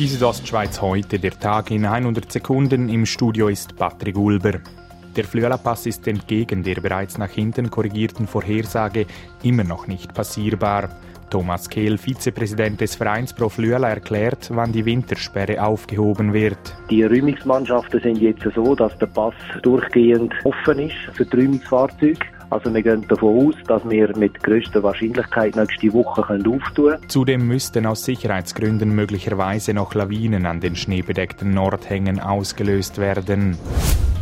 Diese ist Ostschweiz heute, der Tag in 100 Sekunden. Im Studio ist Patrick Ulber. Der Flöela-Pass ist entgegen der bereits nach hinten korrigierten Vorhersage immer noch nicht passierbar. Thomas Kehl, Vizepräsident des Vereins Pro Flüela, erklärt, wann die Wintersperre aufgehoben wird. Die Räumungsmannschaften sind jetzt so, dass der Pass durchgehend offen ist für die Räumungsfahrzeuge. Also wir gehen davon aus, dass wir mit größter Wahrscheinlichkeit nächste Woche auftun können. Zudem müssten aus Sicherheitsgründen möglicherweise noch Lawinen an den schneebedeckten Nordhängen ausgelöst werden.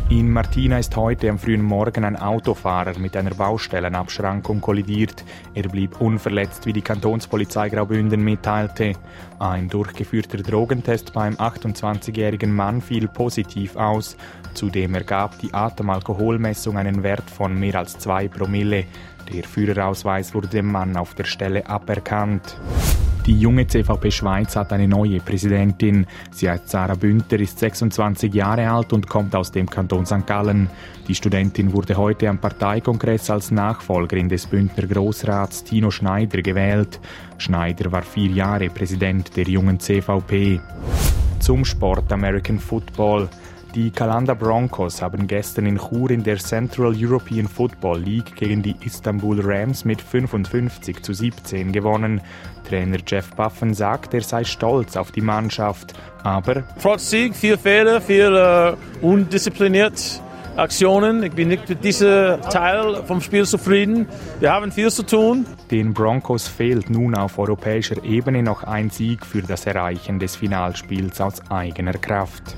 In Martina ist heute am frühen Morgen ein Autofahrer mit einer Baustellenabschrankung kollidiert. Er blieb unverletzt, wie die Kantonspolizei Graubünden mitteilte. Ein durchgeführter Drogentest beim 28-jährigen Mann fiel positiv aus. Zudem ergab die Atemalkoholmessung einen Wert von mehr als zwei Promille. Der Führerausweis wurde dem Mann auf der Stelle aberkannt. Die junge CVP Schweiz hat eine neue Präsidentin. Sie heißt Sarah Bünter, ist 26 Jahre alt und kommt aus dem Kanton St. Gallen. Die Studentin wurde heute am Parteikongress als Nachfolgerin des Bündner Grossrats Tino Schneider gewählt. Schneider war vier Jahre Präsident der jungen CVP. Zum Sport American Football. Die Kalanda Broncos haben gestern in Chur in der Central European Football League gegen die Istanbul Rams mit 55 zu 17 gewonnen. Trainer Jeff Buffen sagt, er sei stolz auf die Mannschaft, aber trotz Sieg, viel Fehler, viel äh, undiszipliniert. Aktionen. Ich bin nicht mit diesem Teil vom Spiel zufrieden. Wir haben viel zu tun. Den Broncos fehlt nun auf europäischer Ebene noch ein Sieg für das Erreichen des Finalspiels aus eigener Kraft